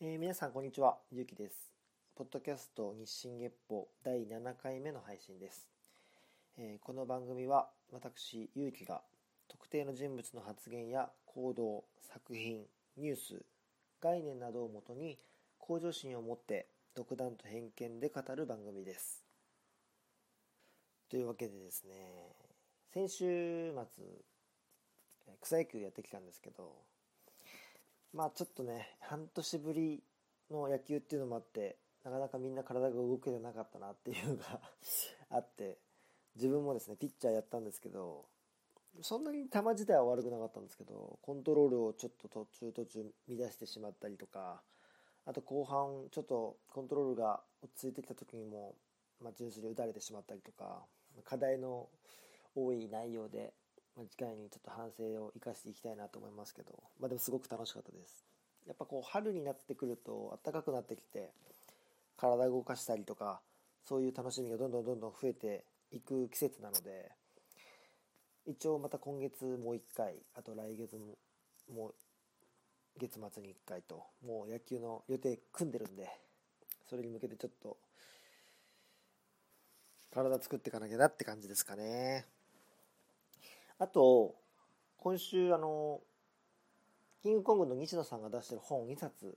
えー皆さんこんにちは、ゆうきです。ポッドキャスト日進月歩第7回目の配信です。えーこの番組は私、ゆうきが特定の人物の発言や行動、作品、ニュース、概念などをもとに向上心を持って独断と偏見で語る番組です。というわけでですね、先週末、え草野球やってきたんですけど、まあちょっとね、半年ぶりの野球っていうのもあって、なかなかみんな体が動けてなかったなっていうのが あって、自分もですね、ピッチャーやったんですけど、そんなに球自体は悪くなかったんですけど、コントロールをちょっと途中途中乱してしまったりとか、あと後半ちょっとコントロールが落ち着いてきた時にも、まあ、純粋に打たれてしまったりとか、課題の多い内容で、まあ次回にちょっと反省を生かしていきたいなと思いますけど、まあでもすごく楽しかったです。やっぱこう春になってくると暖かくなってきて体を動かしたりとかそういう楽しみがどんどんどんどん増えていく季節なので一応また今月もう1回あと来月ももう月末に1回ともう野球の予定組んでるんでそれに向けてちょっと体作っていかなきゃなって感じですかねあと今週あのキングコングの西野さんが出してる本2冊、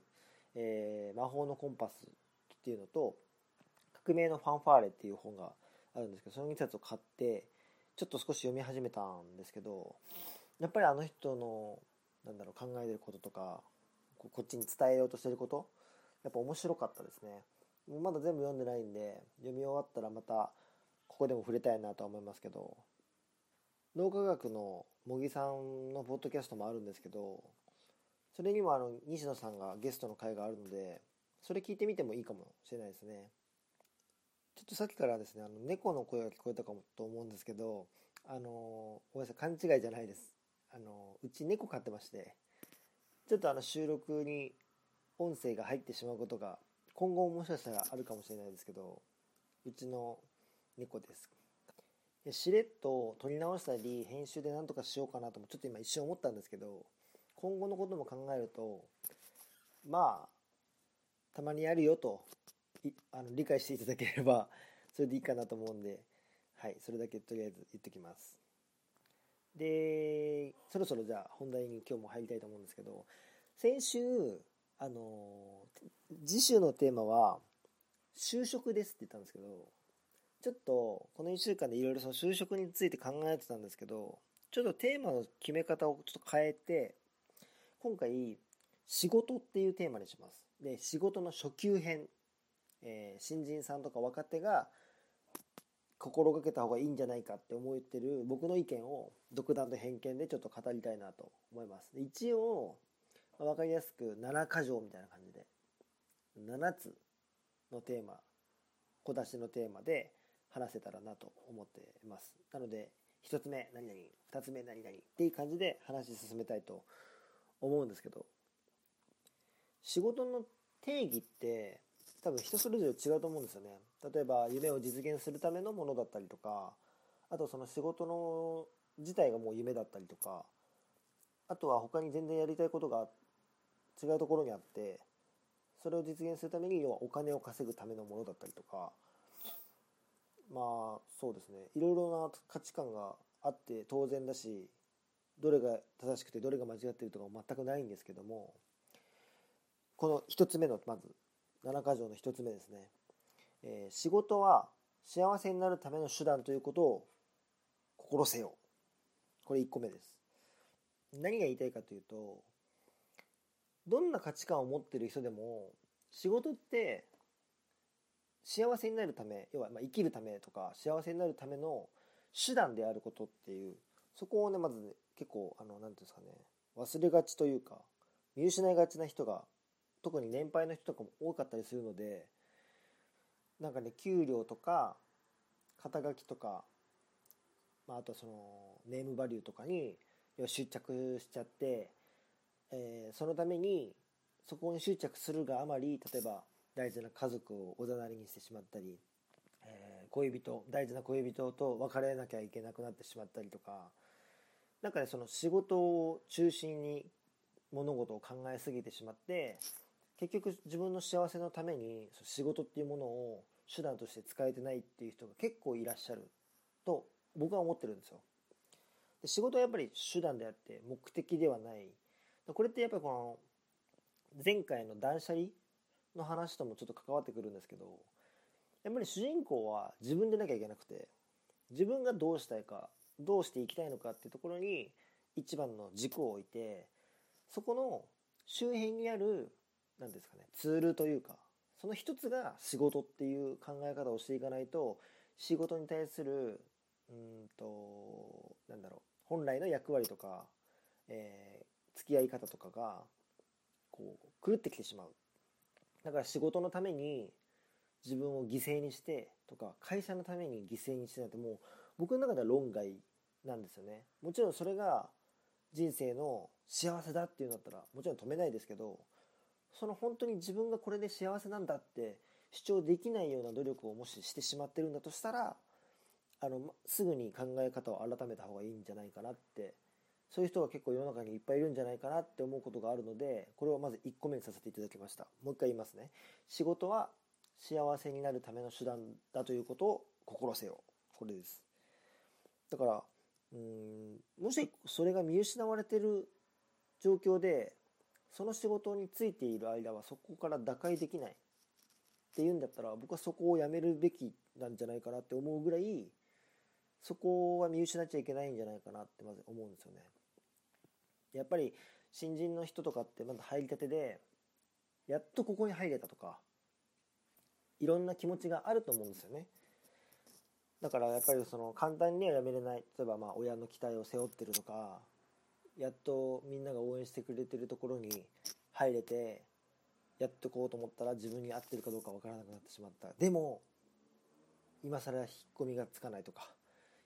えー魔法のコンパスっていうのと、革命のファンファーレっていう本があるんですけど、その2冊を買って、ちょっと少し読み始めたんですけど、やっぱりあの人の、なんだろう、考えてることとか、こっちに伝えようとしてること、やっぱ面白かったですね。まだ全部読んでないんで、読み終わったらまた、ここでも触れたいなとは思いますけど、脳科学の茂木さんのポッドキャストもあるんですけど、それにもあの西野さんがゲストの回があるので、それ聞いてみてもいいかもしれないですね。ちょっとさっきからですね、あの猫の声が聞こえたかもと思うんですけど、あのごめんなさい、勘違いじゃないです。あのうち猫飼ってまして、ちょっとあの収録に音声が入ってしまうことが今後もしかしたらあるかもしれないですけど、うちの猫です。しれっと撮り直したり編集で何とかしようかなともちょっと今一瞬思ったんですけど今後のことも考えるとまあたまにやるよとあの理解していただければ それでいいかなと思うんではいそれだけとりあえず言ってきます。でそろそろじゃあ本題に今日も入りたいと思うんですけど先週あの次週のテーマは就職ですって言ったんですけどちょっとこの1週間でいろいろその就職について考えてたんですけどちょっとテーマの決め方をちょっと変えて今回仕事っていうテーマにします。で仕事の初級編、えー新人さんとか若手が心がけた方がいいんじゃないかって思ってる僕の意見を独断と偏見でちょっと語りたいなと思います。一応、まあ、分かりやすく7箇条みたいな感じで7つのテーマ小出しのテーマで話せたらなと思ってます。なので1つ目何々2つ目何々っていう感じで話進めたいと思うんですけど仕事の定義って多分人それぞれ違うと思うんですよね。例えば夢を実現するためのものだったりとかあとその仕事の自体がもう夢だったりとかあとは他に全然やりたいことが違うところにあってそれを実現するために要はお金を稼ぐためのものだったりとかまあそうですね。いろいろな価値観があって当然だしどれが正しくてどれが間違ってるとかも全くないんですけどもこの一つ目のまず7箇条の一つ目ですね、えー仕事は幸せになるための手段ということを心せよ。これ1個目です。何が言いたいかというとどんな価値観を持ってる人でも仕事って幸せになるため要はまあ生きるためとか幸せになるための手段であることっていうそこをねまずね結構あの何ていうんですかね忘れがちというか見失いがちな人が特に年配の人とかも多かったりするのでなんかね給料とか肩書きとか、まあ、あとそのネームバリューとかに執着しちゃって、えーそのためにそこに執着するがあまり例えば大事な家族をおざなりにしてしまったり、えー恋人大事な恋人と別れなきゃいけなくなってしまったりとかなんかねその仕事を中心に物事を考えすぎてしまって結局自分の幸せのために仕事っていうものを手段として使えてないっていう人が結構いらっしゃると僕は思ってるんですよ。で仕事はやっぱり手段であって目的ではない。これってやっぱりこの前回の断捨離の話ともちょっと関わってくるんですけどやっぱり主人公は自分でなきゃいけなくて自分がどうしたいかどうしていきたいのかっていうところに一番の軸を置いてそこの周辺にある何ですかねツールというかその一つが仕事っていう考え方をしていかないと仕事に対するうんとなんだろう本来の役割とか、えー、付き合い方とかがこう狂ってきてしまう。だから仕事のために自分を犠牲にしてとか会社のために犠牲にしてなんてもう僕の中では論外なんですよね。もちろんそれが人生の幸せだっていうんだったらもちろん止めないですけどその本当に自分がこれで幸せなんだって主張できないような努力をもししてしまってるんだとしたらあのすぐに考え方を改めた方がいいんじゃないかなってそういう人が結構世の中にいっぱいいるんじゃないかなって思うことがあるのでこれをまず1個目にさせていただきました。もう一回言いますね。仕事は幸せになるための手段だということを心せよ。これです。だからうんもしそれが見失われてる状況でその仕事についている間はそこから打開できないっていうんだったら僕はそこをやめるべきなんじゃないかなって思うぐらいそこは見失っちゃいけないんじゃないかなってまず思うんですよね。やっぱり新人の人とかってまだ入りたてでやっとここに入れたとかいろんな気持ちがあると思うんですよね。だからやっぱりその簡単にはやめれない例えばまあ親の期待を背負ってるとかやっとみんなが応援してくれてるところに入れてやってこうと思ったら自分に合ってるかどうかわからなくなってしまったでも今更引っ込みがつかないとか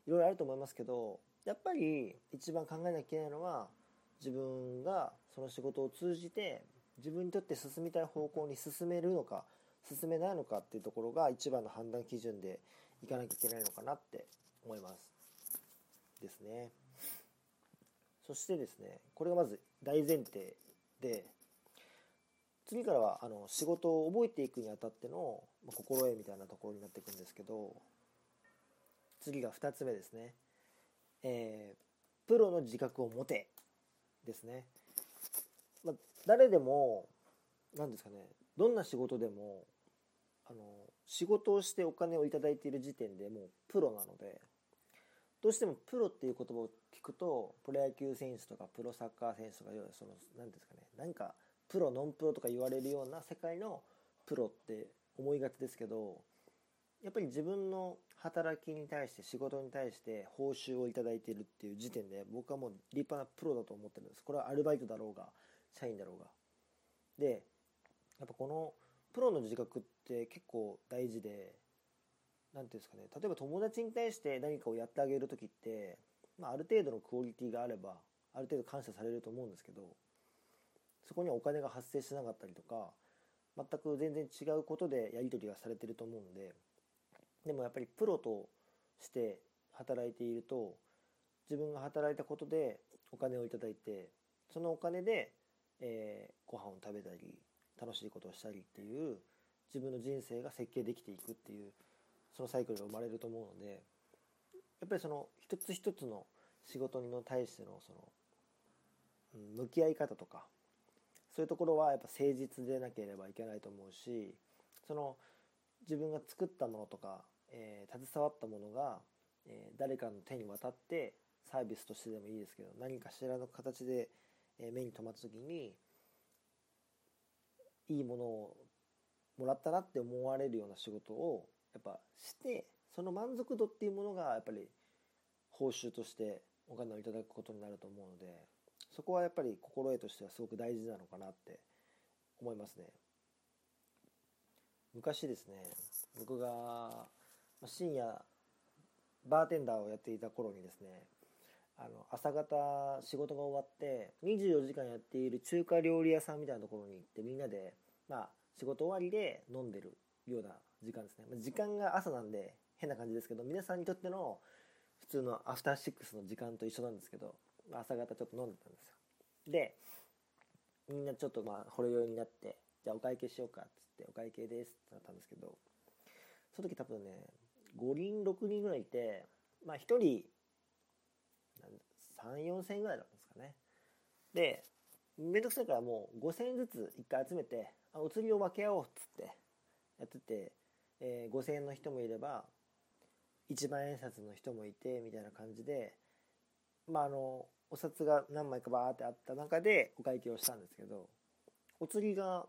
いろいろあると思いますけどやっぱり一番考えなきゃいけないのは自分がその仕事を通じて自分にとって進みたい方向に進めるのか進めないのかっていうところが一番の判断基準でいかなきゃいけないのかなって思います。ですね。そしてですね、これがまず大前提で、次からはあの仕事を覚えていくにあたっての、心得みたいなところになっていくんですけど、次が2つ目ですね。えー、プロの自覚を持てですね。まあ、誰でも、何ですかね、どんな仕事でも、あの、仕事をしてお金をいいている時点でもうプロなので、どうしてもプロっていう言葉を聞くと、プロ野球選手とかプロサッカー選手とか、その、何ですかね、何かプロ、ノンプロとか言われるような世界のプロって思いがちですけど、やっぱり自分の働きに対して仕事に対して報酬をいただいているっていう時点で僕はもう立派なプロだと思ってるんです。これはアルバイトだろうが社員だろうが。でやっぱこのプロの自覚って結構大事で何ていうんですかね。例えば友達に対して何かをやってあげる時って、まあ、ある程度のクオリティがあればある程度感謝されると思うんですけどそこにはお金が発生しなかったりとか全く全然違うことでやり取りがされてると思うんででもやっぱりプロとして働いていると自分が働いたことでお金をいただいてそのお金で、えー、ご飯を食べたり楽しいことをしたりっていう自分の人生が設計できていくっていうそのサイクルが生まれると思うのでやっぱりその一つ一つの仕事に対してのその、うん、向き合い方とかそういうところはやっぱ誠実でなければいけないと思うしその自分が作ったものとかえー、携わったものが、えー、誰かの手に渡ってサービスとしてでもいいですけど何かしらの形で、えー、目に留まった時にいいものをもらったなって思われるような仕事をやっぱしてその満足度っていうものがやっぱり報酬としてお金をいただくことになると思うのでそこはやっぱり心得としてはすごく大事なのかなって思いますね。昔ですね僕が深夜バーテンダーをやっていた頃にですねあの朝方仕事が終わって24時間やっている中華料理屋さんみたいなところに行ってみんなで、まあ、仕事終わりで飲んでるような時間ですね。時間が朝なんで変な感じですけど皆さんにとっての普通のアフターシックスの時間と一緒なんですけど朝方ちょっと飲んでたんですよ。でみんなちょっとまあほろ酔いになってじゃあお会計しようかっつってお会計ですってなったんですけどその時多分ね5人6人ぐらいいてまあ1人34,000円ぐらいだったんですかね。でめんどくさいからもう5000円ずつ1回集めてあお釣りを分け合おうっつってやってて、えー、5000円の人もいれば1万円札の人もいてみたいな感じでまああのお札が何枚かバーってあった中でお会計をしたんですけどお釣りが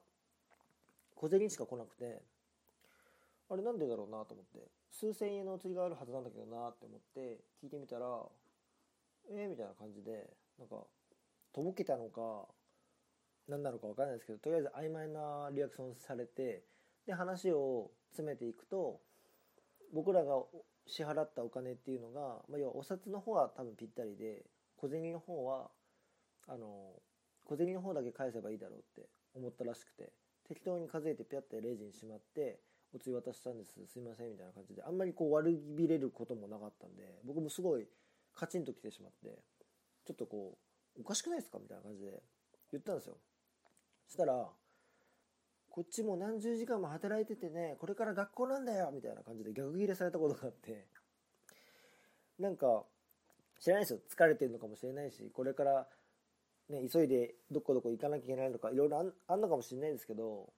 小銭しか来なくてあれなんでだろうなと思って。数千円のお釣りがあるはずなんだけどなって思って聞いてみたらえー、みたいな感じでなんかとぼけたのか何なのか分からないですけどとりあえず曖昧なリアクションされてで話を詰めていくと僕らが支払ったお金っていうのが、まあ、要はお札の方は多分ぴったりで小銭の方はあの小銭の方だけ返せばいいだろうって思ったらしくて適当に数えてピャってレジにしまってお釣り渡したんですすいませんみたいな感じであんまりこう悪びれることもなかったんで僕もすごいカチンと来てしまってちょっとこうおかしくないですかみたいな感じで言ったんですよ。そしたらこっちも何十時間も働いててねこれから学校なんだよみたいな感じで逆ギレされたことがあってなんか知らないですよ。疲れてるのかもしれないしこれからね急いでどこどこ行かなきゃいけないとかいろいろあんのかもしれないですけど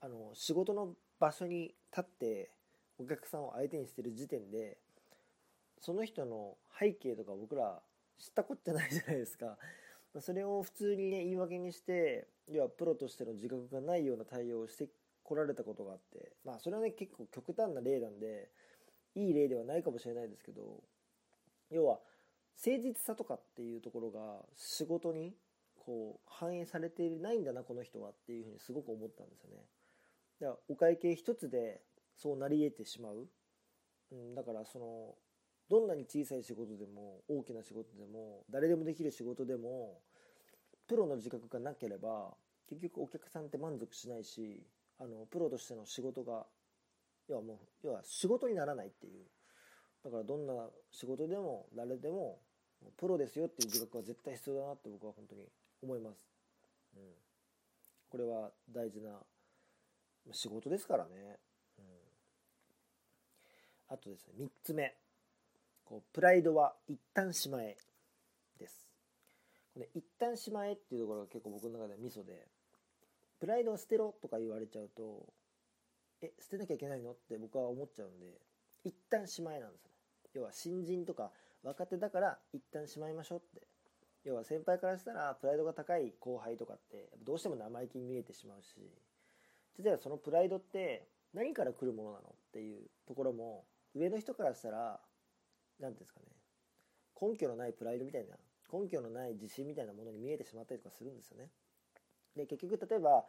あの仕事の場所に立ってお客さんを相手にしてる時点でその人の背景とか僕ら知ったこっちゃないじゃないですか。それを普通にね言い訳にして要はプロとしての自覚がないような対応をしてこられたことがあってまあそれはね結構極端な例なんでいい例ではないかもしれないですけど要は誠実さとかっていうところが仕事にこう反映されてないんだなこの人はっていうふうにすごく思ったんですよね。だからお会計一つでそうなり得てしまう、うん、だからそのどんなに小さい仕事でも大きな仕事でも誰でもできる仕事でもプロの自覚がなければ結局お客さんって満足しないしあのプロとしての仕事が要はもう要は仕事にならないっていう。だからどんな仕事でも誰でもプロですよっていう自覚は絶対必要だなって僕は本当に思います、うん、これは大事な仕事ですからね、あとですね3つ目。こうプライドは一旦しまえです。これ一旦しまえっていうところが結構僕の中ではミソでプライドを捨てろとか言われちゃうとえ捨てなきゃいけないのって僕は思っちゃうんで一旦しまえなんですよね。要は新人とか若手だから一旦しまいましょうって。要は先輩からしたらプライドが高い後輩とかってどうしても生意気に見えてしまうし。実はそのプライドって何から来るものなのっていうところも上の人からしたら何ていうんですかね根拠のないプライドみたいな根拠のない自信みたいなものに見えてしまったりとかするんですよね。で結局例えば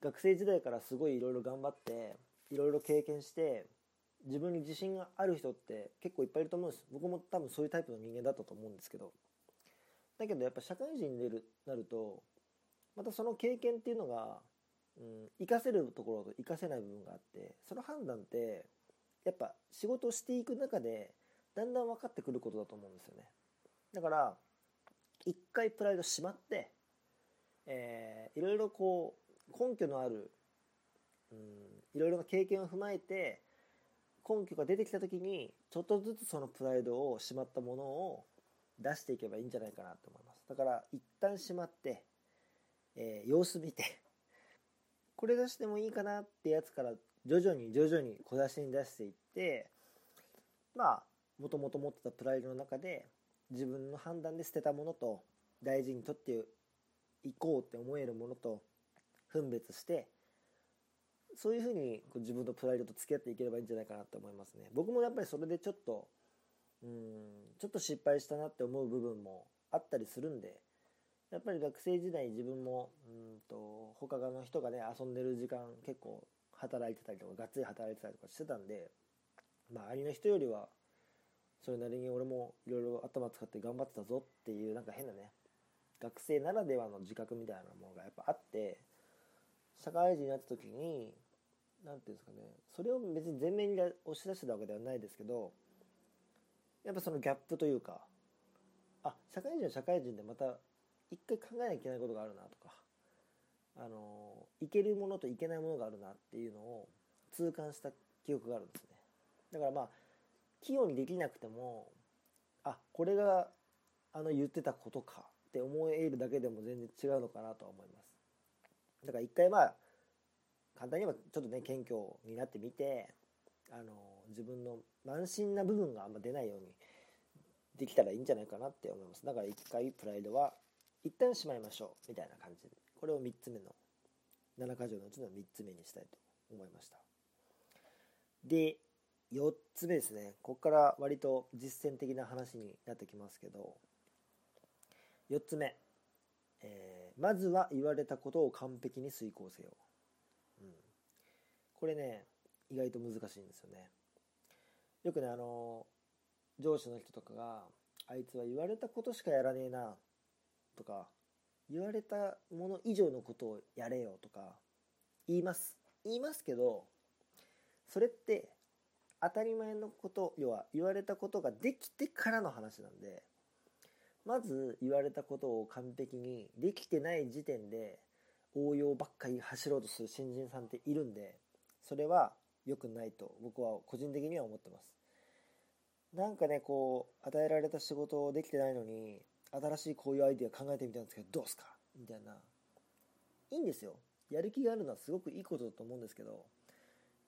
学生時代からすごいいろいろ頑張っていろいろ経験して自分に自信がある人って結構いっぱいいると思うんです僕も多分そういうタイプの人間だったと思うんですけどだけどやっぱ社会人になるとまたその経験っていうのが、うん、活かせるところと活かせない部分があってその判断ってやっぱ仕事をしていく中でだんだん分かってくることだと思うんですよね。だから一回プライドしまって、えー、いろいろこう根拠のある、うん、いろいろな経験を踏まえて根拠が出てきた時にちょっとずつそのプライドをしまったものを出していけばいいんじゃないかなと思います。だから一旦しまって、えー、様子見てこれ出してもいいかなってやつから徐々に徐々に小出しに出していってまあもともと持ってたプライドの中で自分の判断で捨てたものと大事にとっていこうって思えるものと分別してそういうふうに自分のプライドと付き合っていければいいんじゃないかなと思いますね。僕もやっぱりそれでちょっとうんちょっと失敗したなって思う部分もあったりするんでやっぱり学生時代自分もうんと他の人がね遊んでる時間結構働いてたりとかがっつり働いてたりとかしてたんで周りの人よりはそれなりに俺もいろいろ頭使って頑張ってたぞっていうなんか変なね学生ならではの自覚みたいなものがやっぱあって社会人になった時に何て言うんですかねそれを別に前面に押し出してたわけではないですけどやっぱそのギャップというかあ社会人は社会人でまた一回考えなきゃいけないことがあるなとかあのいけるものといけないものがあるなっていうのを痛感した記憶があるんですね。だからまあ器用にできなくてもあこれがあの言ってたことかって思えるだけでも全然違うのかなとは思います。だから一回まあ簡単に言えばちょっとね謙虚になってみてあの自分の慢心な部分があんま出ないようにできたらいいんじゃないかなって思います。だから一回プライドは一旦しまいましょうみたいな感じでこれを3つ目の7箇条のうちの3つ目にしたいと思いました。で4つ目ですね。ここから割と実践的な話になってきますけど4つ目、えー、まずは言われたことを完璧に遂行せよ、うん、これね意外と難しいんですよね。よくねあの上司の人とかがあいつは言われたことしかやらねえな。とか言われたもの以上のことをやれよとか言います。言いますけどそれって当たり前のこと要は言われたことができてからの話なんでまず言われたことを完璧にできてない時点で応用ばっかり走ろうとする新人さんっているんでそれは良くないと僕は個人的には思ってます。なんかねこう与えられた仕事をできてないのに新しいこういうアイデア考えてみたんですけどどうすか？みたいな。いいんですよ。やる気があるのはすごくいいことだと思うんですけど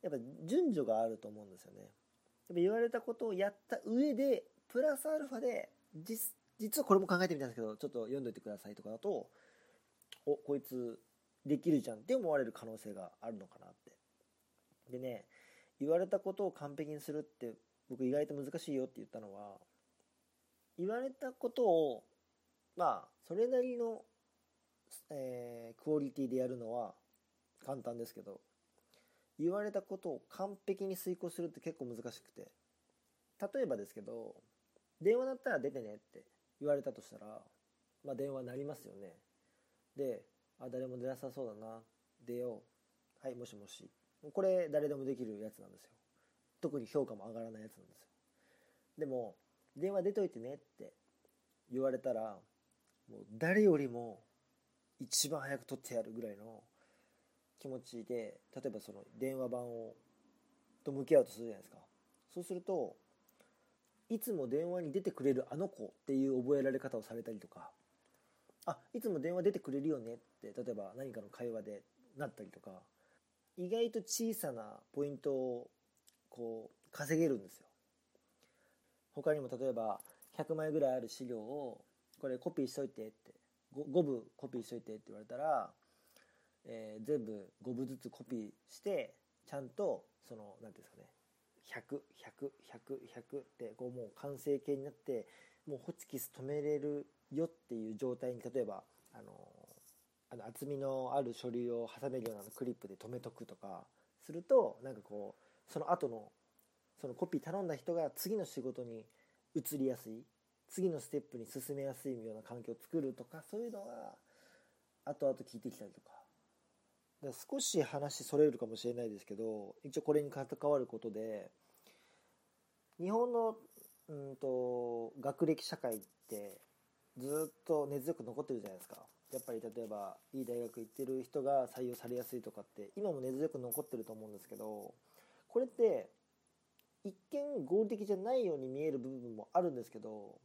やっぱ順序があると思うんですよね。やっぱ言われたことをやった上でプラスアルファで実実はこれも考えてみたんですけどちょっと読んどいてくださいとかだとおこいつできるじゃん。って思われる可能性があるのかなって。でね言われたことを完璧にするって僕意外と難しいよって言ったのは言われたことをまあそれなりの、えー、クオリティでやるのは簡単ですけど言われたことを完璧に遂行するって結構難しくて例えばですけど電話だったら出てねって言われたとしたらまあ電話鳴りますよね。であ誰も出なさそうだな。出よう。はいもしもし。これ誰でもできるやつなんですよ。特に評価も上がらないやつなんですよ。でも電話出といてねって言われたらもう誰よりも一番早く取ってやるぐらいの気持ちで例えばその電話番をと向き合うとするじゃないですか。そうするといつも電話に出てくれるあの子っていう覚えられ方をされたりとかあいつも電話出てくれるよねって例えば何かの会話でなったりとか意外と小さなポイントをこう稼げるんですよ。他にも例えば100枚ぐらいある資料をこれコピーしといてって。5, 5部コピーしといてって言われたら、えー、全部5部ずつコピーしてちゃんとその何ていうんですかね。100100100100ってこうもう完成形になってもうホチキス止めれるよっていう状態に例えばあのあの厚みのある書類を挟めるようなクリップで止めとくとかするとなんかこうその後のそのコピー頼んだ人が次の仕事に移りやすい。次のステップに進めやすいような環境を作るとかそういうのは後々聞いてきたりとか。だ少し話それるかもしれないですけど一応これに関わることで日本のうんと学歴社会ってずっと根強く残ってるじゃないですか。やっぱり例えばいい大学行ってる人が採用されやすいとかって今も根強く残ってると思うんですけどこれって一見合理的じゃないように見える部分もあるんですけど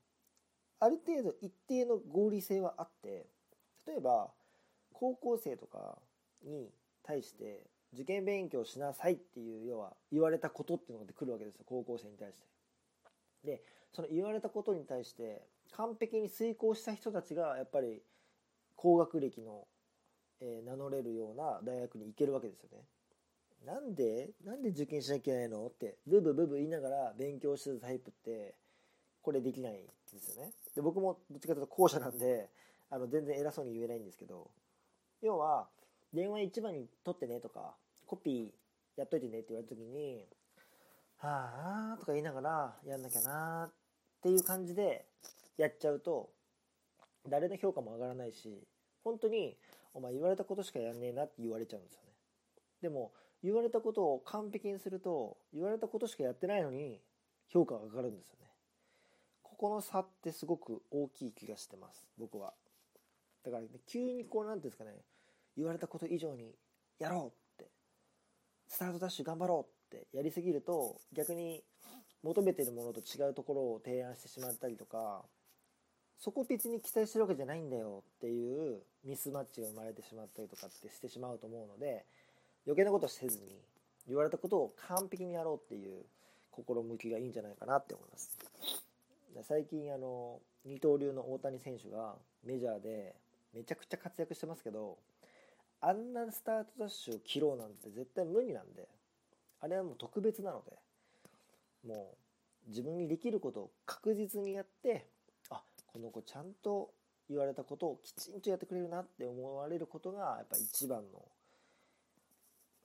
ある程度一定の合理性はあって例えば高校生とかに対して受験勉強しなさいっていう要は言われたことっていうのが来るわけですよ高校生に対して。でその言われたことに対して完璧に遂行した人たちがやっぱり高学歴の、えー、名乗れるような大学に行けるわけですよね。なんでなんで受験しなきゃいけないのってブブブブ言いながら勉強してたタイプってこれできないんですよね。で僕もどっちかというと後者なんであの全然偉そうに言えないんですけど要は電話一番に取ってねとかコピーやっといてねって言われた時にはあとか言いながらやんなきゃなっていう感じでやっちゃうと誰の評価も上がらないし本当にお前言われたことしかやんねえなって言われちゃうんですよね。でも言われたことを完璧にすると言われたことしかやってないのに評価が上がるんですよね。ここの差ってすごく大きい気がしてます僕は。だから、ね、急にこう何ていうんですかね言われたこと以上にやろうってスタートダッシュ頑張ろうってやりすぎると逆に求めてるものと違うところを提案してしまったりとかそこ別に期待してるわけじゃないんだよっていうミスマッチが生まれてしまったりとかってしてしまうと思うので余計なことせずに言われたことを完璧にやろうっていう心向きがいいんじゃないかなって思います。最近あの二刀流の大谷選手がメジャーでめちゃくちゃ活躍してますけどあんなスタートダッシュを切ろうなんて絶対無理なんであれはもう特別なのでもう自分にできることを確実にやってあこの子ちゃんと言われたことをきちんとやってくれるなって思われることがやっぱ一番の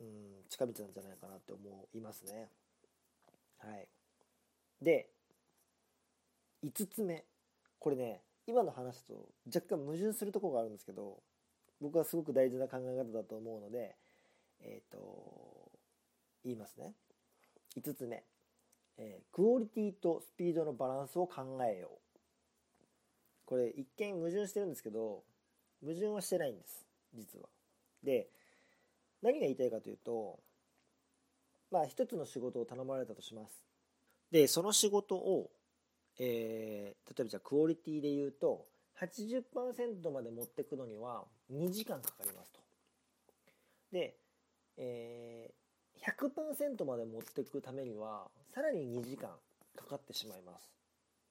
うん近道なんじゃないかなって思いますね。はい。で5つ目。これね今の話と若干矛盾するとこがあるんですけど僕はすごく大事な考え方だと思うのでえっ、ー、と言いますね。5つ目、えー、クオリティとスピードのバランスを考えよう。これ一見矛盾してるんですけど矛盾はしてないんです。実は。で何が言いたいかというとまあ一つの仕事を頼まれたとします。でその仕事をえー、例えばじゃあクオリティで言うと80%まで持ってくのには2時間かかりますと。で、えー、100%まで持ってくためにはさらに2時間かかってしまいます。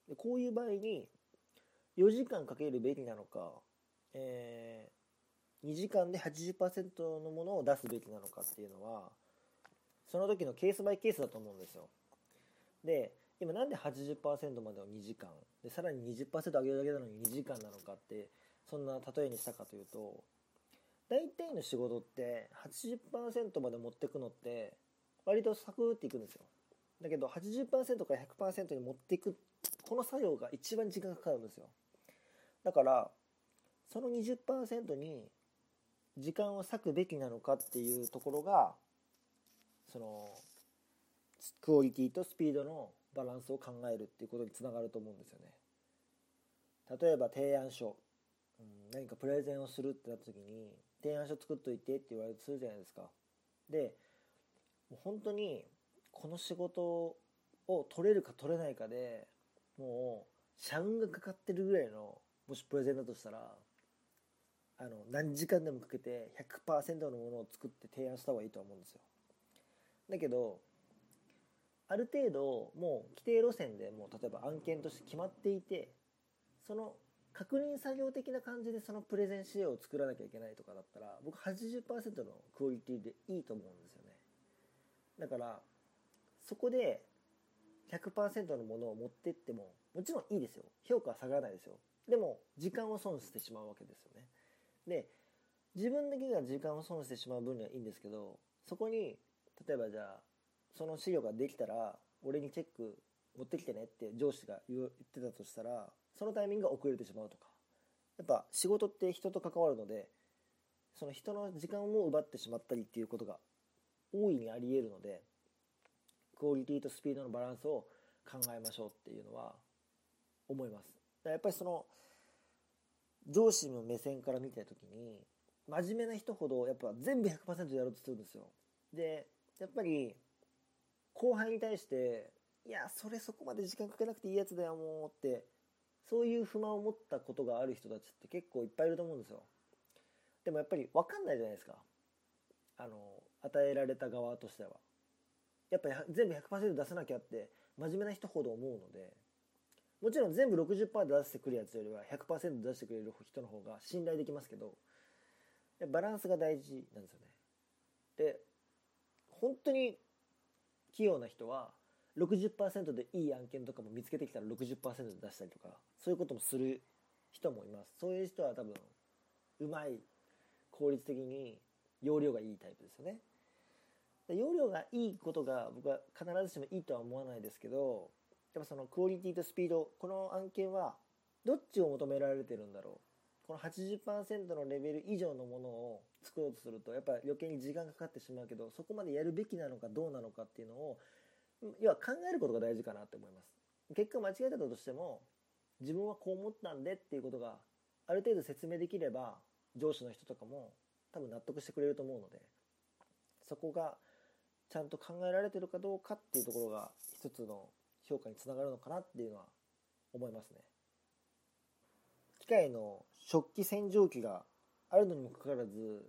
でこういう場合に4時間かけるべきなのか、えー、2時間で80%のものを出すべきなのかっていうのはその時のケースバイケースだと思うんですよ。で今なんで80%までを2時間？でさらに20%上げるだけなのに2時間なのかってそんな例えにしたかというと大体の仕事って80%まで持ってくのって割とサクッていくんですよ。だけど80%から100%に持っていくこの作業が一番時間がかかるんですよ。だからその20%に時間を割くべきなのかっていうところがそのクオリティとスピードのバランスを考えるっていうことにつながると思うんですよね。例えば提案書、うん、何かプレゼンをするってなった時に提案書作っといてって言われてするじゃないですか。でもう本当にこの仕事を取れるか取れないかでもう社運がかかってるぐらいのもしプレゼンだとしたらあの何時間でもかけて100%のものを作って提案した方がいいと思うんですよ。だけどある程度もう規定路線でもう例えば案件として決まっていてその確認作業的な感じでそのプレゼン資料を作らなきゃいけないとかだったら僕80%のクオリティでいいと思うんですよね。だからそこで100%のものを持ってってももちろんいいですよ。評価は下がらないですよ。でも時間を損してしまうわけですよね。で自分だけが時間を損してしまう分にはいいんですけどそこに例えばじゃあその資料ができたら俺にチェック持ってきてねって上司が言ってたとしたらそのタイミングが遅れてしまうとか。やっぱ仕事って人と関わるのでその人の時間も奪ってしまったりっていうことが大いにありえるのでクオリティとスピードのバランスを考えましょうっていうのは思います。やっぱりその上司の目線から見た時に真面目な人ほどやっぱ全部100%やろうとするんですよ。でやっぱり後輩に対して、いや、それそこまで時間かけなくていいやつだよ、もうって、そういう不満を持ったことがある人たちって結構いっぱいいると思うんですよ。でもやっぱり分かんないじゃないですか。あの、与えられた側としては。やっぱり全部100%出さなきゃって真面目な人ほど思うので、もちろん全部60%で出してくるやつよりは100%出してくれる人の方が信頼できますけど、バランスが大事なんですよね。で、本当に器用な人は60%でいい案件とかも見つけてきたら60%で出したりとかそういうこともする人もいます。そういう人は多分うまい効率的に容量がいいタイプですよね。容量がいいことが僕は必ずしもいいとは思わないですけどやっぱそのクオリティとスピードこの案件はどっちを求められてるんだろうこの80%のレベル以上のものを作ろうとするとやっぱり余計に時間かかってしまうけどそこまでやるべきなのかどうなのかっていうのを要は考えることが大事かなって思います。結果間違えたとしても自分はこう思ったんでっていうことがある程度説明できれば上司の人とかも多分納得してくれると思うのでそこがちゃんと考えられてるかどうかっていうところが一つの評価につながるのかなっていうのは思いますね。機械の食器洗浄機があるのにもかかわらず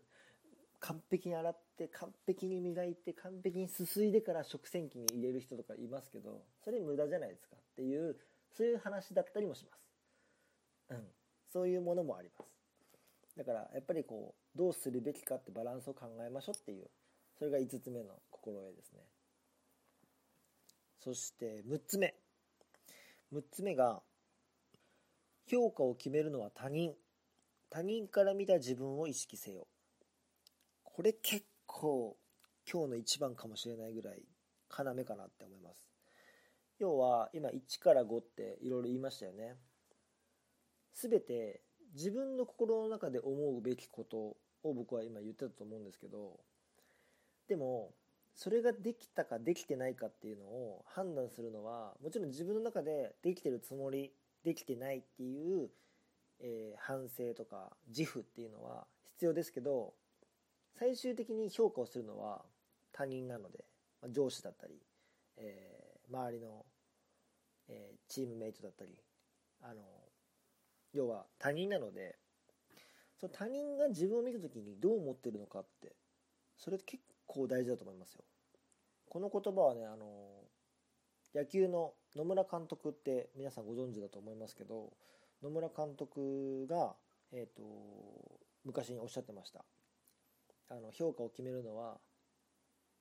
完璧に洗って完璧に磨いて完璧にすすいでから食洗機に入れる人とかいますけどそれ無駄じゃないですかっていうそういう話だったりもします。うん。そういうものもあります。だからやっぱりこうどうするべきかってバランスを考えましょうっていうそれが5つ目の心得ですね。そして6つ目。6つ目が評価を決めるのは他人。他人から見た自分を意識せよ。これ結構今日の一番かもしれないぐらい要かなって思います要は今1から5っていろいろ言いましたよね。全て自分の心の中で思うべきことを僕は今言ってたと思うんですけどでもそれができたかできてないかっていうのを判断するのはもちろん自分の中でできてるつもりできてないっていう、えー、反省とか自負っていうのは必要ですけど最終的に評価をするのは他人なので、ま、上司だったり、えー、周りの、えー、チームメイトだったりあの要は他人なのでその他人が自分を見た時にどう思ってるのかってそれって結構大事だと思いますよ。この言葉はね、あの、野球の野村監督って皆さんご存知だと思いますけど、野村監督が、え、ー、と、昔におっしゃってました。あの、評価を決めるのは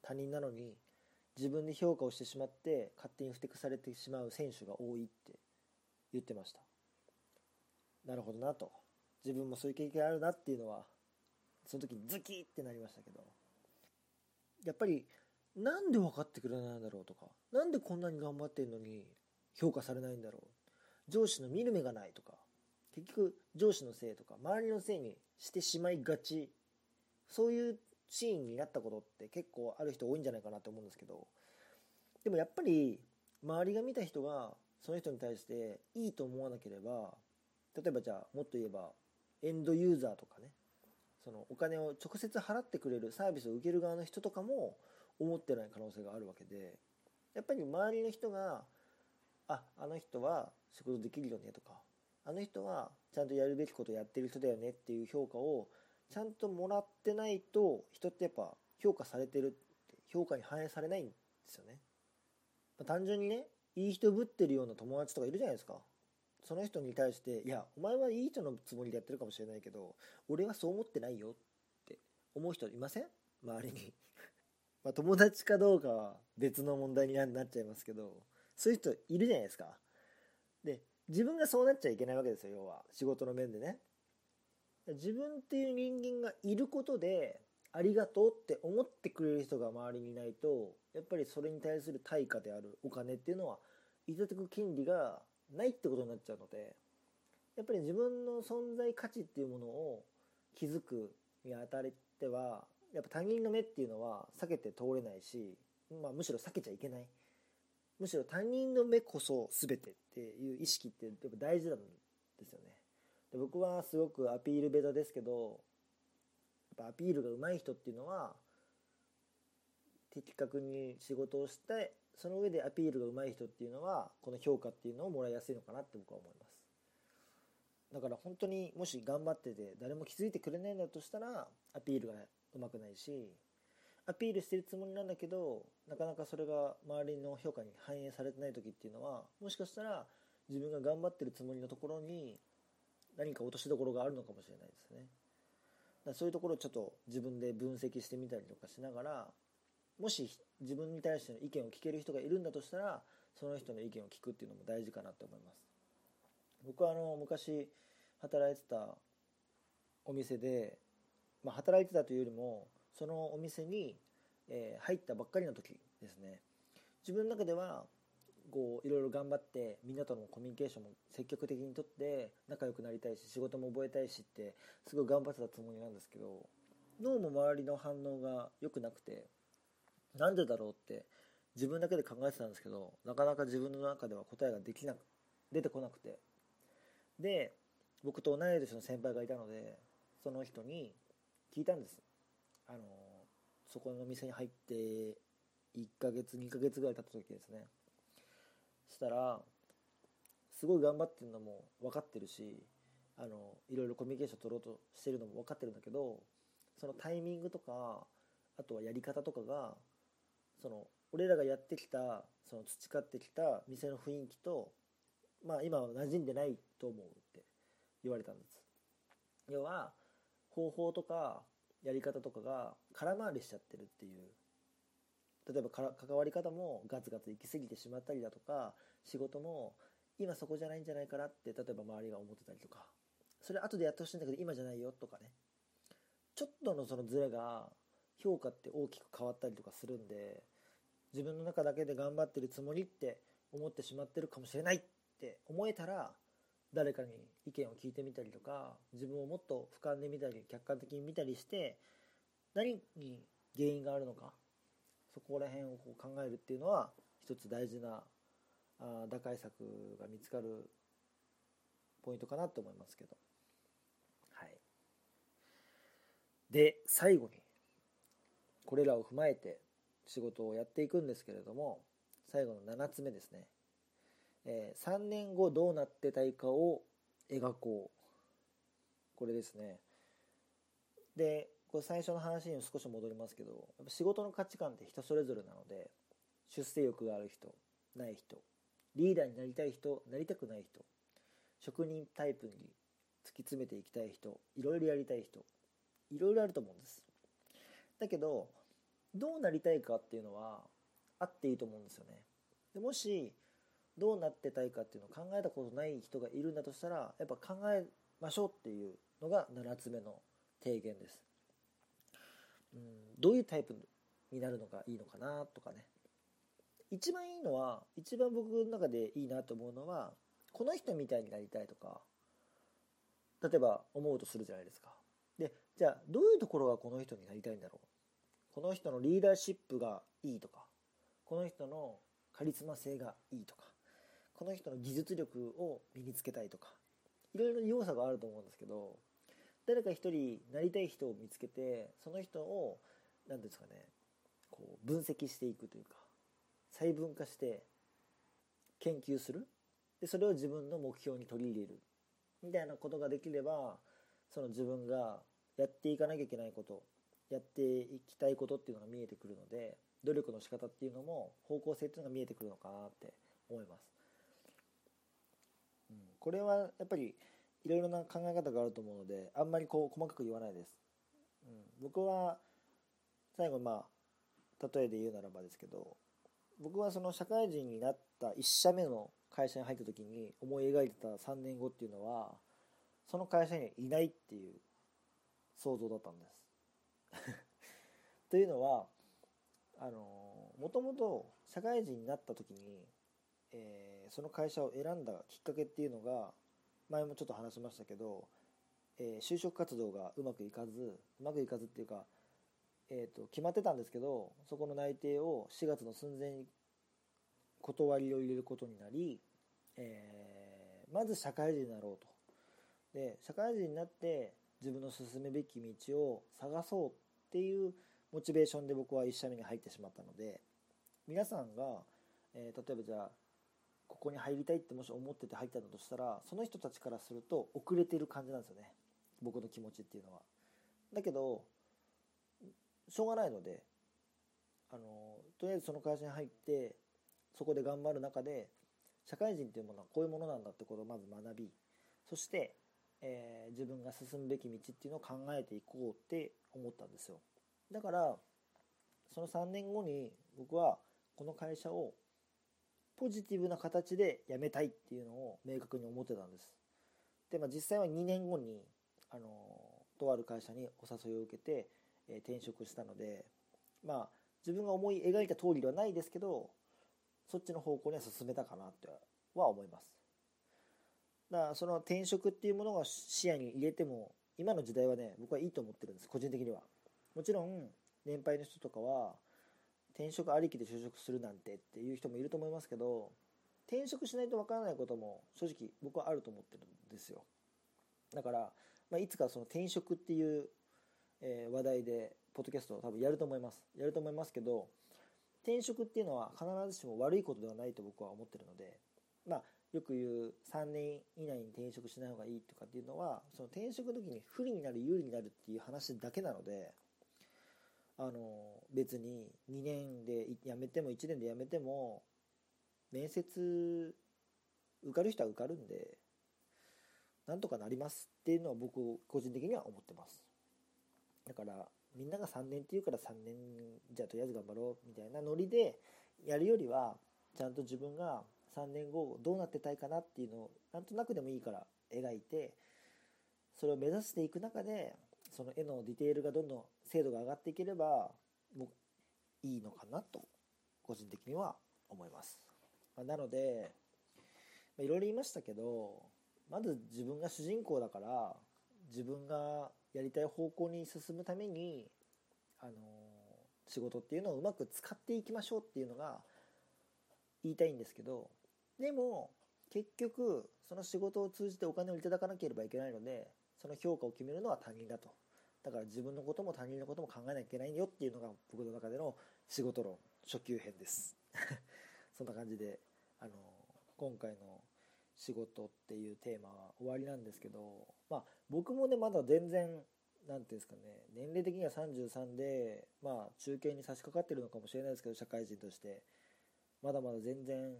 他人なのに、自分で評価をしてしまって勝手にふてくされてしまう選手が多いって言ってました。なるほどなと。自分もそういう経験あるなっていうのはその時ズキってなりましたけど。やっぱりなんで分かってくれないんだろうとか何でこんなに頑張ってんのに評価されないんだろう。上司の見る目がないとか結局上司のせいとか周りのせいにしてしまいがち。そういうシーンになったことって結構ある人多いんじゃないかなと思うんですけどでもやっぱり周りが見た人がその人に対していいと思わなければ例えばじゃあもっと言えばエンドユーザーとかねそのお金を直接払ってくれるサービスを受ける側の人とかも思ってない可能性があるわけでやっぱり周りの人がああの人は仕事できるよねとかあの人はちゃんとやるべきことやってる人だよねっていう評価をちゃんともらってないと人ってやっぱ評価されてるって評価に反映されないんですよね、まあ、単純にねいい人ぶってるような友達とかいるじゃないですか。その人に対して、いや、お前はいい人のつもりでやってるかもしれないけど、俺はそう思ってないよって思う人いません？周りに。まあ友達かどうかは別の問題になっちゃいますけど、そういう人いるじゃないですか。で、自分がそうなっちゃいけないわけですよ、要は。仕事の面でね。自分っていう人間がいることで、ありがとうって思ってくれる人が周りにいないと、やっぱりそれに対する対価であるお金っていうのは、いただく権利がないってことになっちゃうのでやっぱり自分の存在価値っていうものを気づくにあたってはやっぱ他人の目っていうのは避けて通れないし、まあ、むしろ避けちゃいけない。むしろ他人の目こそ全てっていう意識ってやっぱ大事なんですよね。で僕はすごくアピールベタですけどやっぱアピールが上手い人っていうのは的確に仕事をしてその上でアピールが上手い人っていうのはこの評価っていうのをもらいやすいのかなって僕は思います。だから本当にもし頑張ってて誰も気づいてくれないんだとしたらアピールがうまくないしアピールしてるつもりなんだけどなかなかそれが周りの評価に反映されてない時っていうのはもしかしたら自分が頑張ってるつもりのところに何か落としどころがあるのかもしれないですね。だそういうところをちょっと自分で分析してみたりとかしながらもし自分に対しての意見を聞ける人がいるんだとしたらその人の意見を聞くっていうのも大事かなと思います。僕はあの昔働いてたお店で、まあ、働いてたというよりもそのお店に、えー、入ったばっかりの時ですね。自分の中ではこういろいろ頑張ってみんなとのコミュニケーションも積極的にとって仲良くなりたいし仕事も覚えたいしってすごい頑張ってたつもりなんですけどどうも周りの反応が良くなくてなんでだろうって自分だけで考えてたんですけどなかなか自分の中では答えができなく出てこなくて。で僕と同い年の先輩がいたのでその人に聞いたんです。あのそこの店に入って1ヶ月2ヶ月ぐらい経った時ですね。したらすごい頑張ってるのも分かってるしあのいろいろコミュニケーション取ろうとしてるのも分かってるんだけどそのタイミングとかあとはやり方とかがその俺らがやってきたその培ってきた店の雰囲気とまあ今は馴染んでないと思うって言われたんです。要は方法とかやり方とかが空回りしちゃってるっていう。例えばから関わり方もガツガツ行き過ぎてしまったりだとか仕事も今そこじゃないんじゃないかなって例えば周りが思ってたりとか。それ後でやってほしいんだけど今じゃないよとかね。ちょっとのそのズレが評価って大きく変わったりとかするんで自分の中だけで頑張ってるつもりって思ってしまってるかもしれないって思えたら誰かに意見を聞いてみたりとか自分をもっと俯瞰で見たり客観的に見たりして何に原因があるのかそこら辺をこう考えるっていうのは一つ大事な打開策が見つかるポイントかなと思いますけど。はい。で最後にこれらを踏まえて仕事をやっていくんですけれども最後の7つ目ですね。えー、3年後どうなってたいかを描こう。これですね。でこれ最初の話に少し戻りますけどやっぱ仕事の価値観って人それぞれなので出世欲がある人ない人リーダーになりたい人なりたくない人職人タイプに突き詰めていきたい人いろいろやりたい人いろいろあると思うんです。だけどどうなりたいかっていうのはあっていいと思うんですよね。でもしどうなってたいかっていうのを考えたことない人がいるんだとしたらやっぱ考えましょうっていうのが7つ目の提言です、うん、どういうタイプになるのがいいのかなとかね。一番いいのは一番僕の中でいいなと思うのはこの人みたいになりたいとか例えば思うとするじゃないですか。でじゃあどういうところがこの人になりたいんだろう。この人のリーダーシップがいいとかこの人のカリスマ性がいいとか。この人の技術力を身につけたいとかいろいろ要素があると思うんですけど誰か一人なりたい人を見つけてその人を何ですかねこう分析していくというか細分化して研究する。でそれを自分の目標に取り入れる。みたいなことができればその自分がやっていかなきゃいけないことやっていきたいことっていうのが見えてくるので努力の仕方っていうのも方向性っていうのが見えてくるのかなって思います。これはやっぱりいろいろな考え方があると思うのであんまりこう細かく言わないです、うん、僕は最後まあ例えで言うならばですけど僕はその社会人になった1社目の会社に入った時に思い描いてた3年後っていうのはその会社にいないっていう想像だったんです。というのはあのもともと社会人になった時にえー、その会社を選んだきっかけっていうのが前もちょっと話しましたけど、えー、就職活動がうまくいかずうまくいかずっていうか、えーと、決まってたんですけどそこの内定を4月の寸前に断りを入れることになり、えー、まず社会人になろうと。で社会人になって自分の進むべき道を探そうっていうモチベーションで僕は1社目に入ってしまったので皆さんが、えー、例えばじゃあここに入りたいってもし思ってて入ったんだとしたらその人たちからすると遅れてる感じなんですよね。僕の気持ちっていうのは。だけどしょうがないのであのとりあえずその会社に入ってそこで頑張る中で社会人っていうものはこういうものなんだってことをまず学びそして、えー、自分が進むべき道っていうのを考えていこうって思ったんですよ。だからその3年後に僕はこの会社をポジティブな形で辞めたいっていうのを明確に思ってたんです。で、まあ、実際は2年後に、あの、とある会社にお誘いを受けて、えー、転職したので、まあ、自分が思い描いた通りではないですけど、そっちの方向には進めたかなっては思います。だからその転職っていうものが視野に入れても今の時代はね僕はいいと思ってるんです個人的にはもちろん年配の人とかは転職ありきで就職するなんてっていう人もいると思いますけど転職しないとわからないことも正直僕はあると思ってるんですよ。だから、まあ、いつかその転職っていうえ、話題でポッドキャストを多分やると思います。やると思いますけど転職っていうのは必ずしも悪いことではないと僕は思ってるのでまあよく言う3年以内に転職しない方がいいとかっていうのはその転職の時に不利になる有利になるっていう話だけなのであの別に2年で辞めても1年で辞めても面接受かる人は受かるんでなんとかなりますっていうのは僕個人的には思ってます。だからみんなが3年っていうから3年じゃあとりあえず頑張ろうみたいなノリでやるよりはちゃんと自分が3年後どうなってたいかなっていうのをなんとなくでもいいから描いてそれを目指していく中でその絵のディテールがどんどん精度が上がっていければもういいのかなと個人的には思います、まあ、なのでいろいろ言いましたけどまず自分が主人公だから自分がやりたい方向に進むためにあの仕事っていうのをうまく使っていきましょうっていうのが言いたいんですけどでも結局その仕事を通じてお金をいただかなければいけないのでその評価を決めるのは他人だと。だから自分のことも他人のことも考えなきゃいけないよっていうのが僕の中での仕事論初級編です そんな感じであの今回の仕事っていうテーマは終わりなんですけどまあ僕もねまだ全然何ていうんですかね年齢的には33でまあ中堅に差し掛かってるのかもしれないですけど社会人としてまだまだ全然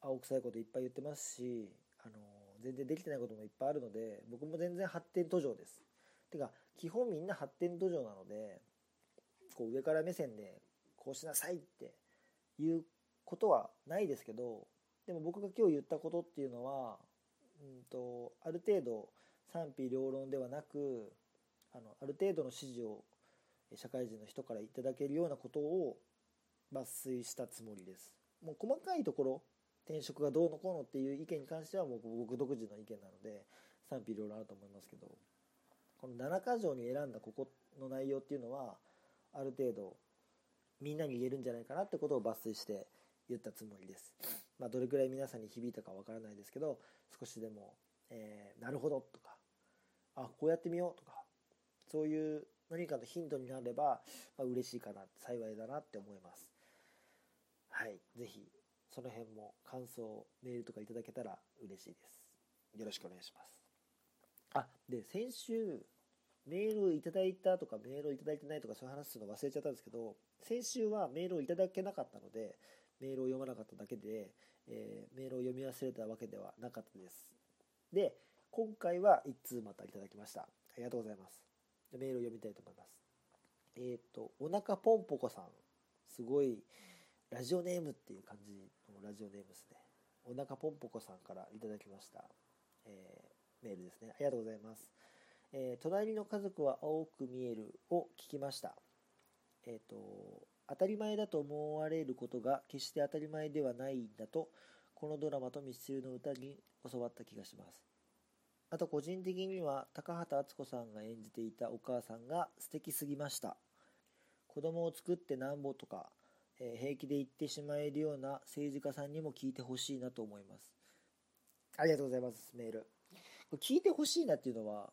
青臭いこといっぱい言ってますし、あの全然できてないこともいっぱいあるので僕も全然発展途上です。てか基本みんな発展途上なのでこう上から目線でこうしなさいっていうことはないですけどでも僕が今日言ったことっていうのは、うんと、ある程度賛否両論ではなくあのある程度の指示を社会人の人からいただけるようなことを抜粋したつもりです。もう細かいところ転職がどうのこうのっていう意見に関してはもう僕独自の意見なので賛否両論あると思いますけどこの7箇条に選んだここの内容っていうのはある程度みんなに言えるんじゃないかなってことを抜粋して言ったつもりです。まあ、どれくらい皆さんに響いたかわからないですけど少しでも、えー、なるほどとかあこうやってみようとかそういう何かのヒントになれば、まあ、嬉しいかな幸いだなって思います。はい、ぜひその辺も感想メールとかいただけたら嬉しいですよろしくお願いしますあで先週メールをいただいたとかメールをいただいてないとかそういう話するの忘れちゃったんですけど先週はメールをいただけなかったのでメールを読まなかっただけで、えー、メールを読み忘れたわけではなかったです。で今回は1通またいただきました。ありがとうございます。メールを読みたいと思います。えっ、とお腹ぽんぽこさん。すごいラジオネームっていう感じのラジオネームですね。おなかぽんぽこさんからいただきました、えー、メールですね。ありがとうございます。えー、隣の家族は青く見えるを聞きました。えっ、ー、と、当たり前だと思われることが決して当たり前ではないんだと、このドラマとミスチルの歌に教わった気がします。あと個人的には高畑敦子さんが演じていたお母さんが素敵すぎました。子供を作ってなんぼとか、え平気で言ってしまえるような政治家さんにも聞いてほしいなと思います。ありがとうございます、メール。聞いてほしいなっていうのは、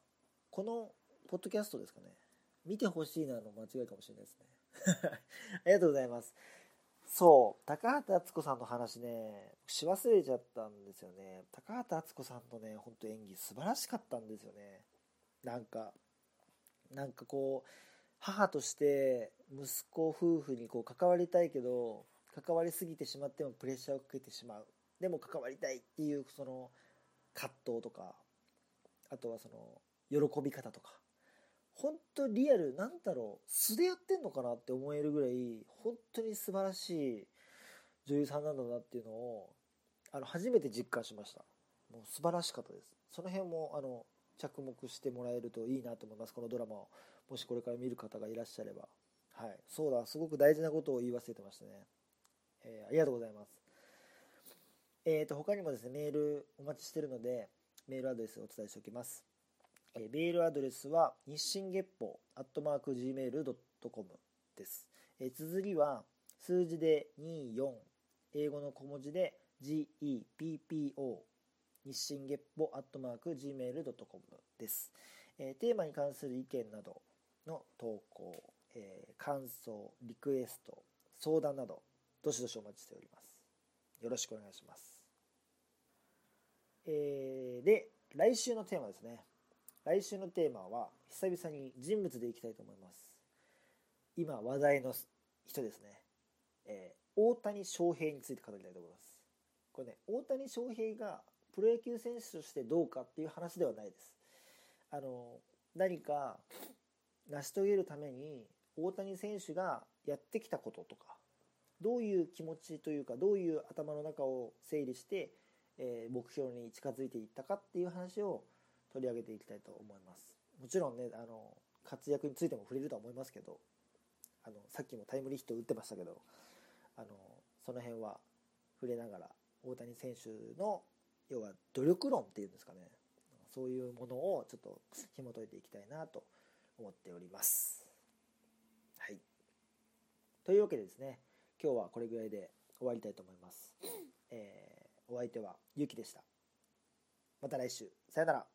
このポッドキャストですかね。見てほしいなの間違いかもしれないですね。ありがとうございます。そう、高畑敦子さんの話ね、し忘れちゃったんですよね。高畑敦子さんのね、ほんと演技素晴らしかったんですよね。なんか、なんかこう、母として息子夫婦にこう関わりたいけど関わりすぎてしまってもプレッシャーをかけてしまうでも関わりたいっていうその葛藤とかあとはその喜び方とか本当リアルなんだろう素でやってんのかなって思えるぐらい本当に素晴らしい女優さんなんだなっていうのをあの初めて実感しましたもう素晴らしかったですその辺もあの着目してもらえるといいなと思いますこのドラマをもしこれから見る方がいらっしゃれば。はい。そうだ、すごく大事なことを言い忘れてましたね。えー、ありがとうございます。えっ、ー、と、他にもですね、メールお待ちしてるので、メールアドレスをお伝えしておきます。えー、メールアドレスは、日進月歩、アットマーク gmail.com です。えー、綴りは、数字で24、英語の小文字で GEPPO、日進月歩、アットマーク gmail.com です。えー、テーマに関する意見などの投稿、えー、感想、リクエスト、相談など、どしどしお待ちしております。よろしくお願いします。えー、で、来週のテーマですね。来週のテーマは、久々に人物でいきたいと思います。今話題の人ですね。えー、大谷翔平について語りたいと思います。これね、大谷翔平がプロ野球選手としてどうかっていう話ではないです。あの、何か成し遂げるために大谷選手がやってきたこととか、どういう気持ちというか、どういう頭の中を整理して、え、目標に近づいていったかっていう話を取り上げていきたいと思います。もちろんね、あの、活躍についても触れるとは思いますけど、あの、さっきもタイムリーヒット打ってましたけど、あの、その辺は触れながら、大谷選手の、要は努力論っていうんですかね、そういうものをちょっと紐解いていきたいなと思っております。はい。というわけでですね、今日はこれぐらいで終わりたいと思います。えー、お相手はゆきでした。また来週。さよなら。